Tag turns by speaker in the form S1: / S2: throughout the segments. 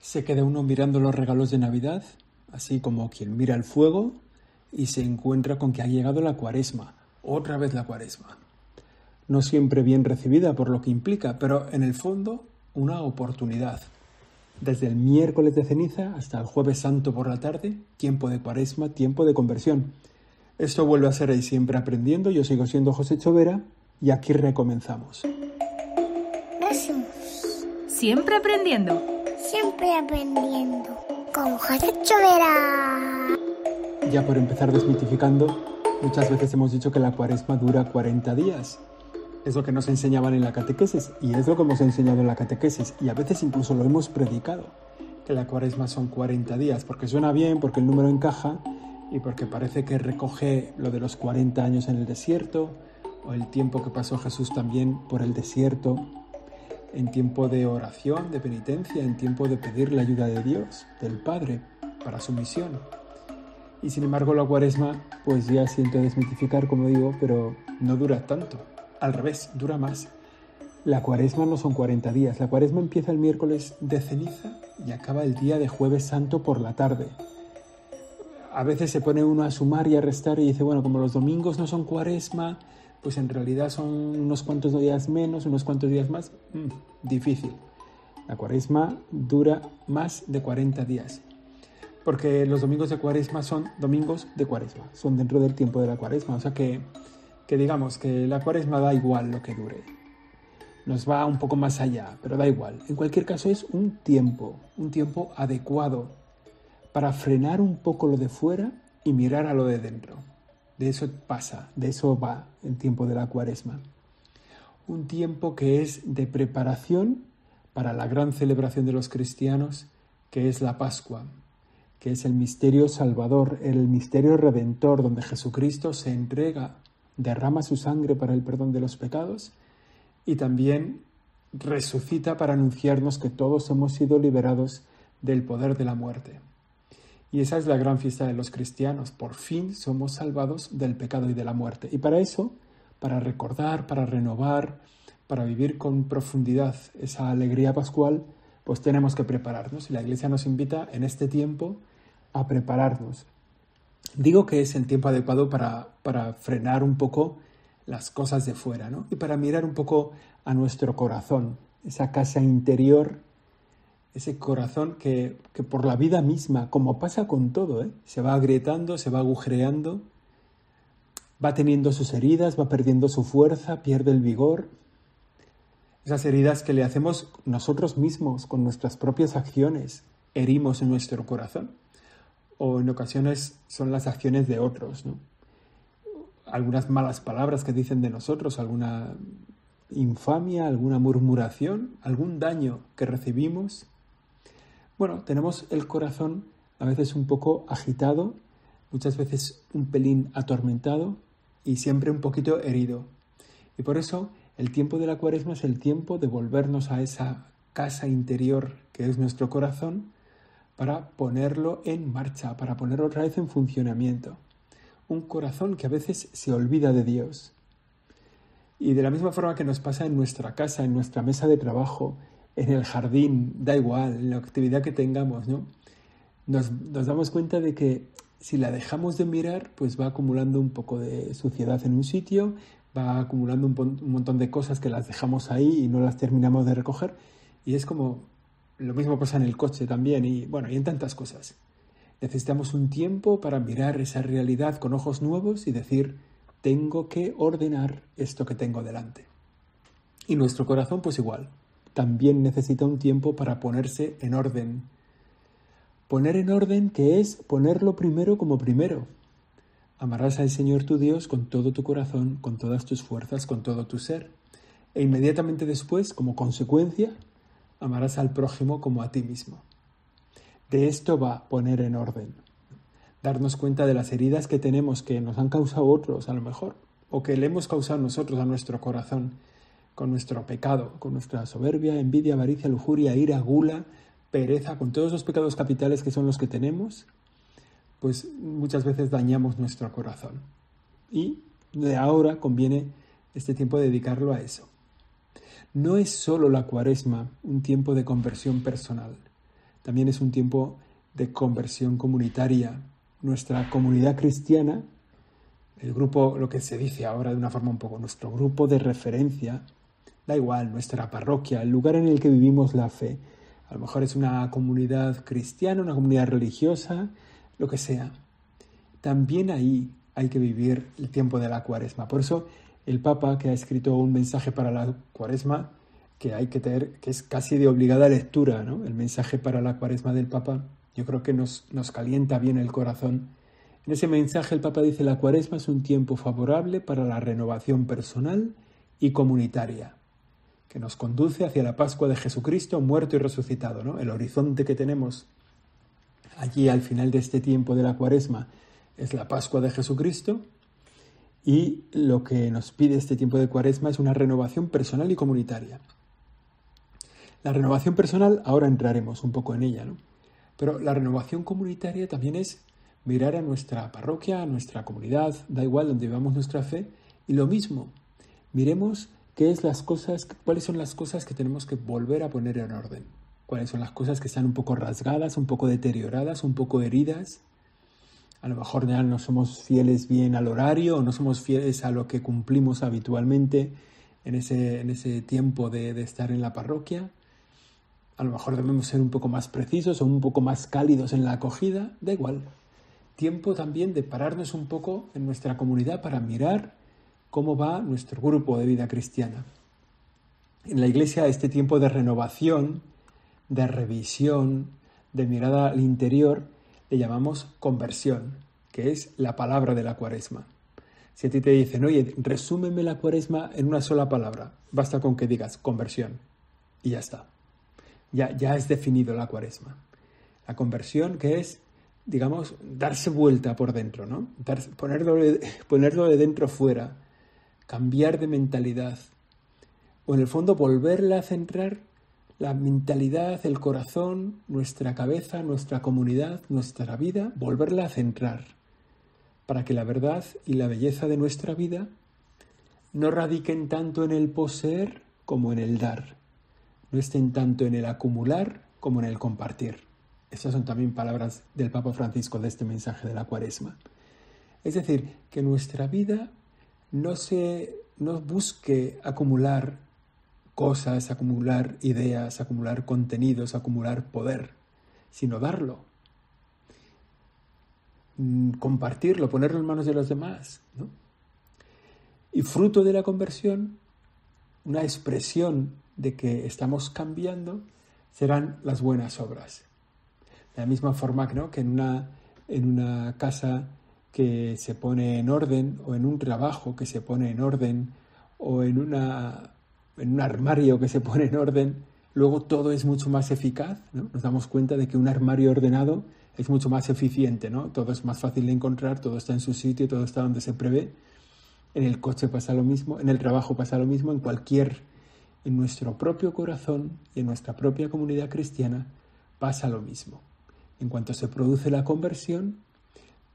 S1: Se queda uno mirando los regalos de Navidad, así como quien mira el fuego y se encuentra con que ha llegado la cuaresma, otra vez la cuaresma. No siempre bien recibida por lo que implica, pero en el fondo una oportunidad. Desde el miércoles de ceniza hasta el jueves santo por la tarde, tiempo de cuaresma, tiempo de conversión. Esto vuelve a ser ahí siempre aprendiendo. Yo sigo siendo José Chovera y aquí recomenzamos.
S2: Siempre aprendiendo.
S3: Siempre aprendiendo. Con José Chovera.
S1: Ya por empezar desmitificando, muchas veces hemos dicho que la cuaresma dura 40 días. Es lo que nos enseñaban en la catequesis y es lo que hemos enseñado en la catequesis y a veces incluso lo hemos predicado, que la cuaresma son 40 días, porque suena bien, porque el número encaja y porque parece que recoge lo de los 40 años en el desierto o el tiempo que pasó Jesús también por el desierto en tiempo de oración, de penitencia, en tiempo de pedir la ayuda de Dios, del Padre, para su misión. Y sin embargo la cuaresma, pues ya siento desmitificar, como digo, pero no dura tanto. Al revés, dura más. La cuaresma no son 40 días. La cuaresma empieza el miércoles de ceniza y acaba el día de jueves santo por la tarde. A veces se pone uno a sumar y a restar y dice, bueno, como los domingos no son cuaresma, pues en realidad son unos cuantos días menos, unos cuantos días más. Mm, difícil. La cuaresma dura más de 40 días. Porque los domingos de cuaresma son domingos de cuaresma, son dentro del tiempo de la cuaresma. O sea que, que digamos que la cuaresma da igual lo que dure. Nos va un poco más allá, pero da igual. En cualquier caso es un tiempo, un tiempo adecuado para frenar un poco lo de fuera y mirar a lo de dentro. De eso pasa, de eso va el tiempo de la cuaresma. Un tiempo que es de preparación para la gran celebración de los cristianos, que es la Pascua, que es el misterio salvador, el misterio redentor, donde Jesucristo se entrega, derrama su sangre para el perdón de los pecados y también resucita para anunciarnos que todos hemos sido liberados del poder de la muerte. Y esa es la gran fiesta de los cristianos. Por fin somos salvados del pecado y de la muerte. Y para eso, para recordar, para renovar, para vivir con profundidad esa alegría pascual, pues tenemos que prepararnos. Y la Iglesia nos invita en este tiempo a prepararnos. Digo que es el tiempo adecuado para, para frenar un poco las cosas de fuera, ¿no? Y para mirar un poco a nuestro corazón, esa casa interior ese corazón que, por la vida misma, como pasa con todo, ¿eh? se va agrietando, se va agujereando, va teniendo sus heridas, va perdiendo su fuerza, pierde el vigor. Esas heridas que le hacemos nosotros mismos con nuestras propias acciones, herimos en nuestro corazón. O en ocasiones son las acciones de otros, ¿no? Algunas malas palabras que dicen de nosotros, alguna infamia, alguna murmuración, algún daño que recibimos bueno, tenemos el corazón a veces un poco agitado, muchas veces un pelín atormentado y siempre un poquito herido. Y por eso el tiempo de la cuaresma es el tiempo de volvernos a esa casa interior que es nuestro corazón para ponerlo en marcha, para ponerlo otra vez en funcionamiento. Un corazón que a veces se olvida de Dios. Y de la misma forma que nos pasa en nuestra casa, en nuestra mesa de trabajo, en el jardín, da igual, en la actividad que tengamos, ¿no? Nos, damos cuenta de que si la dejamos de mirar, pues va acumulando un poco de suciedad en un sitio, va acumulando un, un, montón de cosas que las dejamos ahí y no las terminamos de recoger. Y es como lo mismo pasa en el coche también y bueno, y en tantas cosas. Necesitamos un tiempo para mirar esa realidad con ojos nuevos y decir, tengo que ordenar esto que tengo delante. Y nuestro corazón pues igual también necesita un tiempo para ponerse en orden. Poner en orden que es ponerlo primero como primero. Amarás al Señor tu Dios con todo tu corazón, con todas tus fuerzas, con todo tu ser. E inmediatamente después, como consecuencia, amarás al prójimo como a ti mismo. De esto va poner en orden. Darnos cuenta de las heridas que tenemos que nos han causado otros, a lo mejor, o que le hemos causado nosotros a nuestro corazón con nuestro pecado, con nuestra soberbia, envidia, avaricia, lujuria, ira, gula, pereza, con todos los pecados capitales que son los que tenemos, pues muchas veces dañamos nuestro corazón. Y de ahora conviene este tiempo dedicarlo a eso. No es solo la cuaresma un tiempo de conversión personal, también es un tiempo de conversión comunitaria. Nuestra comunidad cristiana, el grupo, lo que se dice ahora de una forma un poco, nuestro grupo de referencia, da igual, nuestra parroquia, el lugar en el que vivimos la fe. A lo mejor es una comunidad cristiana, una comunidad religiosa, lo que sea. También ahí hay que vivir el tiempo de la cuaresma. Por eso el Papa, que ha escrito un mensaje para la cuaresma, que hay que tener, que es casi de obligada lectura, ¿no? El mensaje para la cuaresma del Papa, yo creo que nos, nos calienta bien el corazón. En ese mensaje el Papa dice, la cuaresma es un tiempo favorable para la renovación personal y comunitaria, que nos conduce hacia la Pascua de Jesucristo muerto y resucitado, ¿no? El horizonte que tenemos allí al final de este tiempo de la cuaresma es la Pascua de Jesucristo y lo que nos pide este tiempo de cuaresma es una renovación personal y comunitaria. La renovación personal, ahora entraremos un poco en ella, ¿no? Pero la renovación comunitaria también es mirar a nuestra parroquia, a nuestra comunidad, da igual donde vivamos nuestra fe, y lo mismo, miremos qué es las cosas, cuáles son las cosas que tenemos que volver a poner en orden, cuáles son las cosas que están un poco rasgadas, un poco deterioradas, un poco heridas. A lo mejor ya no somos fieles bien al horario o no somos fieles a lo que cumplimos habitualmente en ese, en ese tiempo de, de estar en la parroquia a lo mejor debemos ser un poco más precisos o un poco más cálidos en la acogida, da igual. Tiempo también de pararnos un poco en nuestra comunidad para mirar cómo va nuestro grupo de vida cristiana. En la iglesia este tiempo de renovación, de revisión, de mirada al interior, le llamamos conversión, que es la palabra de la cuaresma. Si a ti te dicen, oye, resúmeme la cuaresma en una sola palabra, basta con que digas conversión y ya está ya, ya es definido la cuaresma. La conversión que es, digamos, darse vuelta por dentro, ¿no? ponerlo, de, ponerlo de dentro fuera, cambiar de mentalidad. O en el fondo volverla a centrar la mentalidad, el corazón, nuestra cabeza, nuestra comunidad, nuestra vida, volverla a centrar para que la verdad y la belleza de nuestra vida no radiquen tanto en el poseer como en el dar no estén tanto en el acumular como en el compartir. Estas son también palabras del Papa Francisco de este mensaje de la cuaresma. Es decir, que nuestra vida no se no busque acumular cosas, acumular ideas, acumular contenidos, acumular poder, sino darlo, mm, compartirlo, ponerlo en manos de los demás. Y fruto de la conversión, una expresión de que estamos cambiando serán las buenas obras. De la misma forma que en una, en una casa que se pone en orden o en un trabajo que se pone en orden o en, una, en un armario que se pone en orden, luego todo es mucho más eficaz. ¿no? Nos damos cuenta de que un armario ordenado es mucho más eficiente, todo es más fácil de encontrar, todo está en su sitio, todo está donde se prevé. En el coche pasa lo mismo, en el trabajo pasa lo mismo, en cualquier en nuestro propio corazón y en nuestra propia comunidad cristiana pasa lo mismo. En cuanto se produce la conversión,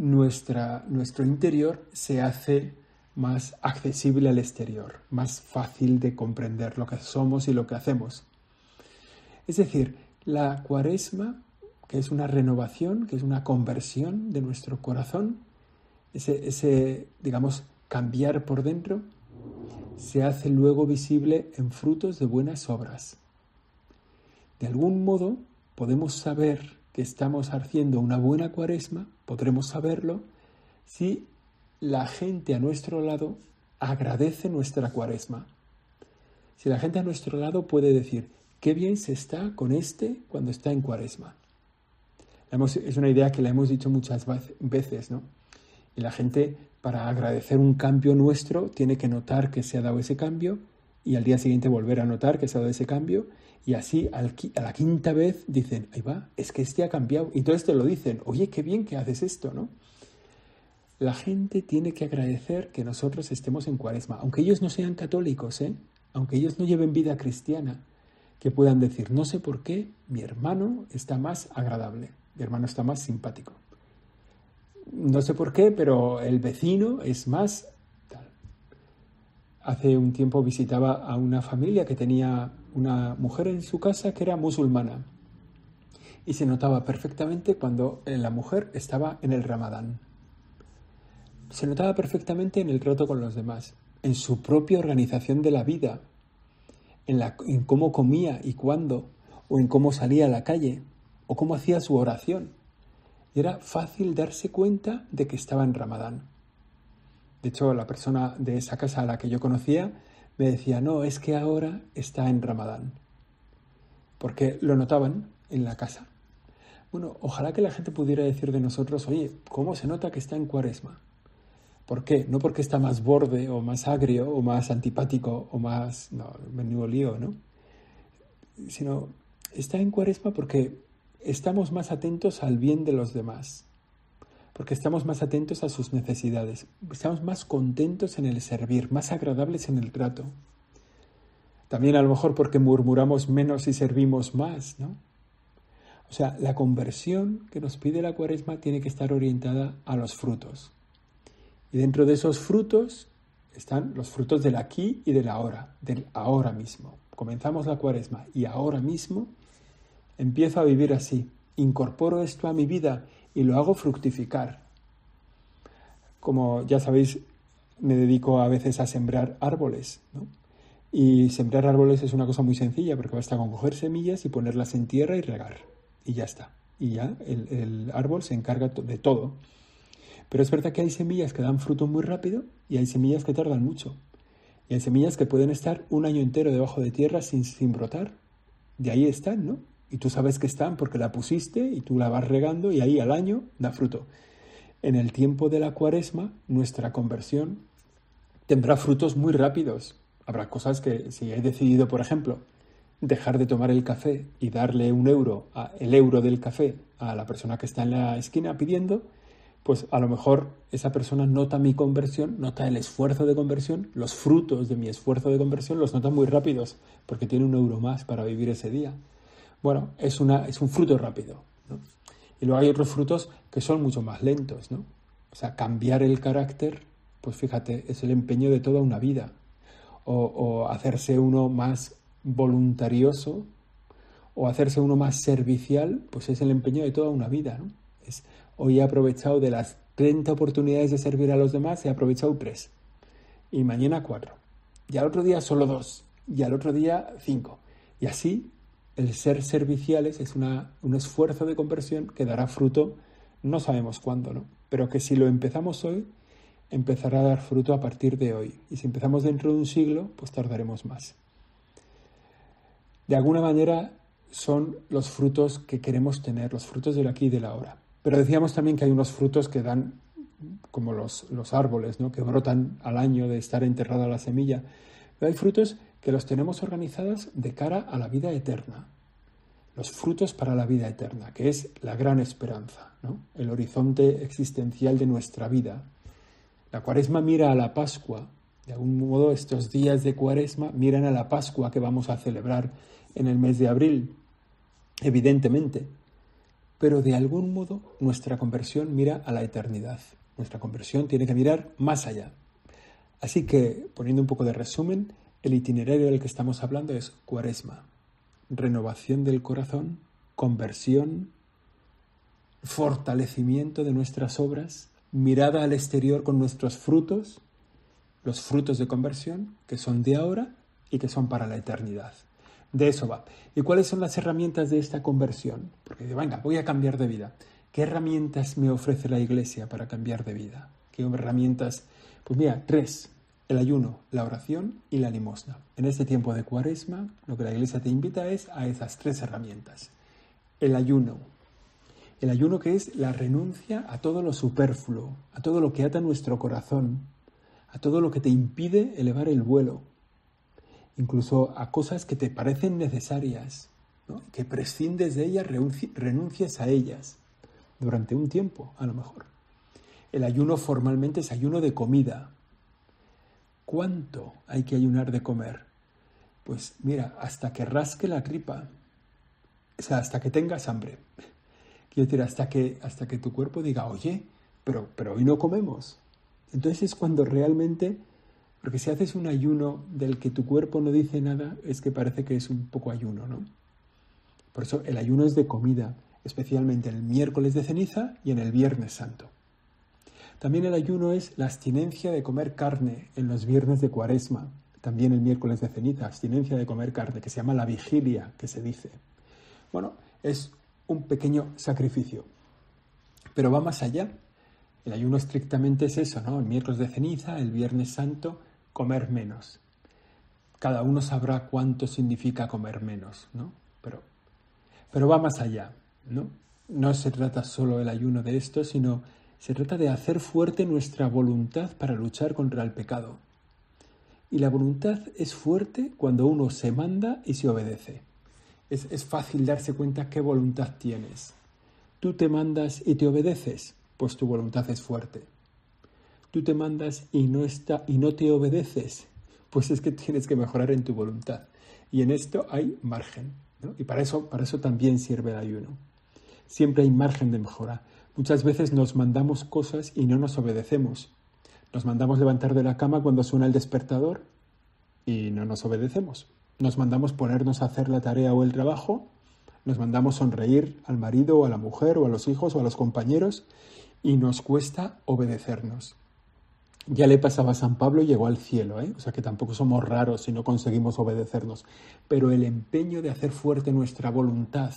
S1: nuestra, nuestro interior se hace más accesible al exterior, más fácil de comprender lo que somos y lo que hacemos. Es decir, la cuaresma, que es una renovación, que es una conversión de nuestro corazón, ese, ese digamos, cambiar por dentro, se hace luego visible en frutos de buenas obras. De algún modo podemos saber que estamos haciendo una buena cuaresma, podremos saberlo si la gente a nuestro lado agradece nuestra cuaresma. Si la gente a nuestro lado puede decir, qué bien se está con este cuando está en cuaresma. es una idea que la hemos dicho muchas veces, ¿no? Y la gente para agradecer un cambio nuestro, tiene que notar que se ha dado ese cambio y al día siguiente volver a notar que se ha dado ese cambio y así a la quinta vez dicen, ahí va, es que este ha cambiado. Y entonces te lo dicen, oye, qué bien que haces esto, ¿no? La gente tiene que agradecer que nosotros estemos en cuaresma, aunque ellos no sean católicos, ¿eh? aunque ellos no lleven vida cristiana, que puedan decir, no sé por qué, mi hermano está más agradable, mi hermano está más simpático no sé por qué, pero el vecino es más... Hace un tiempo visitaba a una familia que tenía una mujer en su casa que era musulmana. y se notaba perfectamente cuando la mujer estaba en el ramadán. Se notaba perfectamente en el trato con los demás, en su propia organización de la vida, en, en cómo comía y cuándo, o en cómo salía a la calle, o cómo hacía su oración. Y era fácil darse cuenta de que estaba en ramadán. De hecho, la persona de esa casa a la que yo conocía me decía, no, es que ahora está en ramadán. Porque lo notaban en la casa. Bueno, ojalá que la gente pudiera decir de nosotros, oye, ¿cómo se nota que está en cuaresma? ¿Por qué? No porque está más borde o más agrio o más antipático o más... No, menudo lío, ¿no? Sino está en cuaresma porque estamos más atentos al bien de los demás, porque estamos más atentos a sus necesidades, estamos más contentos en el servir, más agradables en el trato. También a lo mejor porque murmuramos menos y servimos más, ¿no? O sea, la conversión que nos pide la cuaresma tiene que estar orientada a los frutos. Y dentro de esos frutos están los frutos del aquí y del ahora, del ahora mismo. Comenzamos la cuaresma y ahora mismo empiezo a vivir así. Incorporo esto a mi vida y lo hago fructificar. Como ya sabéis, me dedico a veces a sembrar árboles, ¿no? Y sembrar árboles es una cosa muy sencilla porque basta con coger semillas y ponerlas en tierra y regar y ya está. Y ya el, árbol se encarga de todo. Pero es verdad que hay semillas que dan fruto muy rápido y hay semillas que tardan mucho. Y hay semillas que pueden estar un año entero debajo de tierra sin, sin brotar. De ahí están, ¿no? Y tú sabes que están porque la pusiste y tú la vas regando y ahí al año da fruto. En el tiempo de la cuaresma, nuestra conversión tendrá frutos muy rápidos. Habrá cosas que si he decidido, por ejemplo, dejar de tomar el café y darle un euro, el euro del café a la persona que está en la esquina pidiendo, pues a lo mejor esa persona nota mi conversión, nota el esfuerzo de conversión, los frutos de mi esfuerzo de conversión los nota muy rápidos, porque tiene un euro más para vivir ese día. Bueno, es, una, es un fruto rápido. Y luego hay otros frutos que son mucho más lentos, ¿no? O sea, cambiar el carácter, pues fíjate, es el empeño de toda una vida. O, hacerse uno más voluntarioso o hacerse uno más servicial, pues es el empeño de toda una vida. ¿no? Es, hoy he aprovechado de las 30 oportunidades de servir a los demás, he aprovechado tres. Y mañana cuatro. Y al otro día solo dos. Y al otro día cinco. Y así el ser serviciales es un esfuerzo de conversión que dará fruto, no sabemos cuándo, ¿no? Pero que si lo empezamos hoy, empezará a dar fruto a partir de hoy. Y si empezamos dentro de un siglo, pues tardaremos más de alguna manera son los frutos que queremos tener, los frutos del aquí y del ahora. Pero decíamos también que hay unos frutos que dan, como los, los árboles, ¿no? que brotan al año de estar enterrada la semilla. Hay frutos que los tenemos organizados de cara a la vida eterna. Los frutos para la vida eterna, que es la gran esperanza, ¿no? el horizonte existencial de nuestra vida. La cuaresma mira a la Pascua, de algún modo estos días de cuaresma miran a la Pascua que vamos a celebrar en el mes de abril, evidentemente, pero de algún modo nuestra conversión mira a la eternidad. Nuestra conversión tiene que mirar más allá. Así que, poniendo un poco de resumen, el itinerario del que estamos hablando es cuaresma, renovación del corazón, conversión, fortalecimiento de nuestras obras, mirada al exterior con nuestros frutos, los frutos de conversión que son de ahora y que son para la eternidad. De eso va. ¿Y cuáles son las herramientas de esta conversión? Porque venga, voy a cambiar de vida. ¿Qué herramientas me ofrece la Iglesia para cambiar de vida? ¿Qué herramientas? Pues mira, tres. El ayuno, la oración y la limosna. En este tiempo de cuaresma, lo que la Iglesia te invita es a esas tres herramientas. El ayuno. El ayuno que es la renuncia a todo lo superfluo, a todo lo que ata nuestro corazón, a todo lo que te impide elevar el vuelo, incluso a cosas que te parecen necesarias, que prescindes de ellas, renuncias a ellas durante un tiempo, a lo mejor. El ayuno formalmente es ayuno de comida. ¿Cuánto hay que ayunar de comer? Pues mira, hasta que rasque la tripa, o sea, hasta que tengas hambre. Quiero decir, hasta que, hasta que tu cuerpo diga, oye, pero, pero hoy no comemos. Entonces es cuando realmente porque si haces un ayuno del que tu cuerpo no dice nada, es que parece que es un poco ayuno, ¿no? Por eso el ayuno es de comida, especialmente en el miércoles de ceniza y en el viernes santo. También el ayuno es la abstinencia de comer carne en los viernes de cuaresma, también el miércoles de ceniza, abstinencia de comer carne, que se llama la vigilia, que se dice. Bueno, es un pequeño sacrificio, pero va más allá. El ayuno estrictamente es eso, ¿no? El miércoles de ceniza, el viernes santo, comer menos. Cada uno sabrá cuánto significa comer menos, ¿no? Pero, pero va más allá, ¿no? No se trata solo el ayuno de esto, sino se trata de hacer fuerte nuestra voluntad para luchar contra el pecado. Y la voluntad es fuerte cuando uno se manda y se obedece. Es, es fácil darse cuenta qué voluntad tienes. Tú te mandas y te obedeces, pues tu voluntad es fuerte. Tú te mandas y no, está, y no te obedeces, pues es que tienes que mejorar en tu voluntad. Y en esto hay margen. Y para eso, para eso también sirve el ayuno. Siempre hay margen de mejora. Muchas veces nos mandamos cosas y no nos obedecemos. Nos mandamos levantar de la cama cuando suena el despertador y no nos obedecemos. Nos mandamos ponernos a hacer la tarea o el trabajo. Nos mandamos sonreír al marido o a la mujer o a los hijos o a los compañeros y nos cuesta obedecernos. Ya le pasaba a San Pablo y llegó al cielo, ¿eh? o sea que tampoco somos raros si no conseguimos obedecernos. Pero el empeño de hacer fuerte nuestra voluntad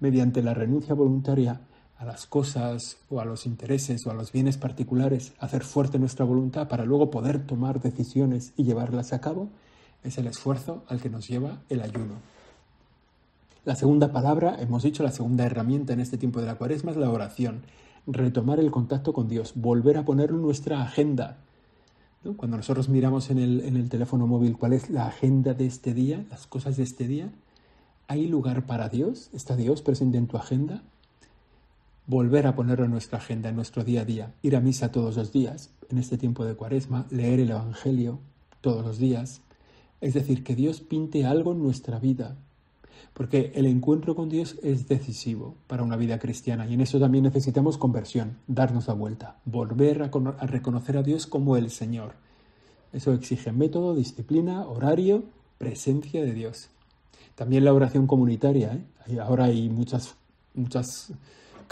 S1: mediante la renuncia voluntaria a las cosas o a los intereses o a los bienes particulares, hacer fuerte nuestra voluntad para luego poder tomar decisiones y llevarlas a cabo, es el esfuerzo al que nos lleva el ayuno. La segunda palabra, hemos dicho, la segunda herramienta en este tiempo de la cuaresma es la oración. Retomar el contacto con Dios, volver a poner en nuestra agenda. Cuando nosotros miramos en el, en el teléfono móvil cuál es la agenda de este día, las cosas de este día, ¿hay lugar para Dios? ¿Está Dios presente en tu agenda? Volver a ponerlo en nuestra agenda, en nuestro día a día, ir a misa todos los días, en este tiempo de cuaresma, leer el Evangelio todos los días, es decir, que Dios pinte algo en nuestra vida, porque el encuentro con Dios es decisivo para una vida cristiana y en eso también necesitamos conversión, darnos la vuelta, volver a, reconocer a Dios como el Señor. Eso exige método, disciplina, horario, presencia de Dios. También la oración comunitaria. ¿eh? Ahora hay muchas, muchas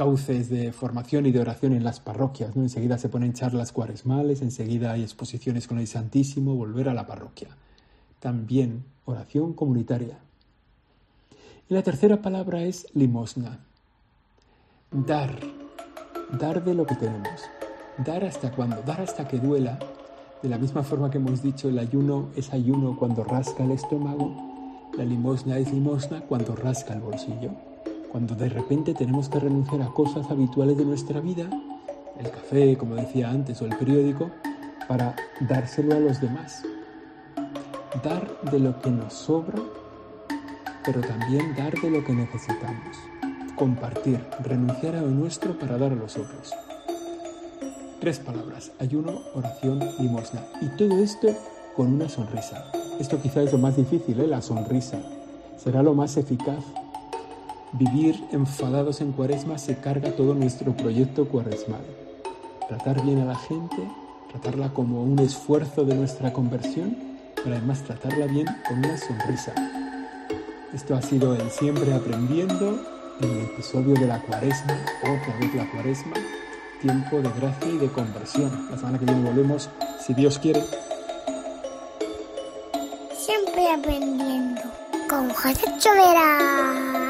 S1: cauces de formación y de oración en las parroquias. ¿no? Enseguida se ponen charlas cuaresmales, enseguida hay exposiciones con el Santísimo, volver a la parroquia. También oración comunitaria. Y la tercera palabra es limosna. Dar. Dar de lo que tenemos. Dar hasta cuando. Dar hasta que duela. De la misma forma que hemos dicho, el ayuno es ayuno cuando rasca el estómago. La limosna es limosna cuando rasca el bolsillo cuando de repente tenemos que renunciar a cosas habituales de nuestra vida, el café, como decía antes, o el periódico, para dárselo a los demás. Dar de lo que nos sobra, pero también dar de lo que necesitamos. Compartir, renunciar a lo nuestro para dar a los otros. Tres palabras, ayuno, oración, limosna. Y todo esto con una sonrisa. Esto quizá es lo más difícil, ¿eh? la sonrisa. Será lo más eficaz Vivir enfadados en cuaresma se carga todo nuestro proyecto cuaresmal. Tratar bien a la gente, tratarla como un esfuerzo de nuestra conversión, pero además tratarla bien con una sonrisa. Esto ha sido el Siempre Aprendiendo, en el episodio de la cuaresma, otra vez la cuaresma, tiempo de gracia y de conversión. La semana que viene volvemos, si Dios quiere.
S3: Siempre aprendiendo con José Chovera.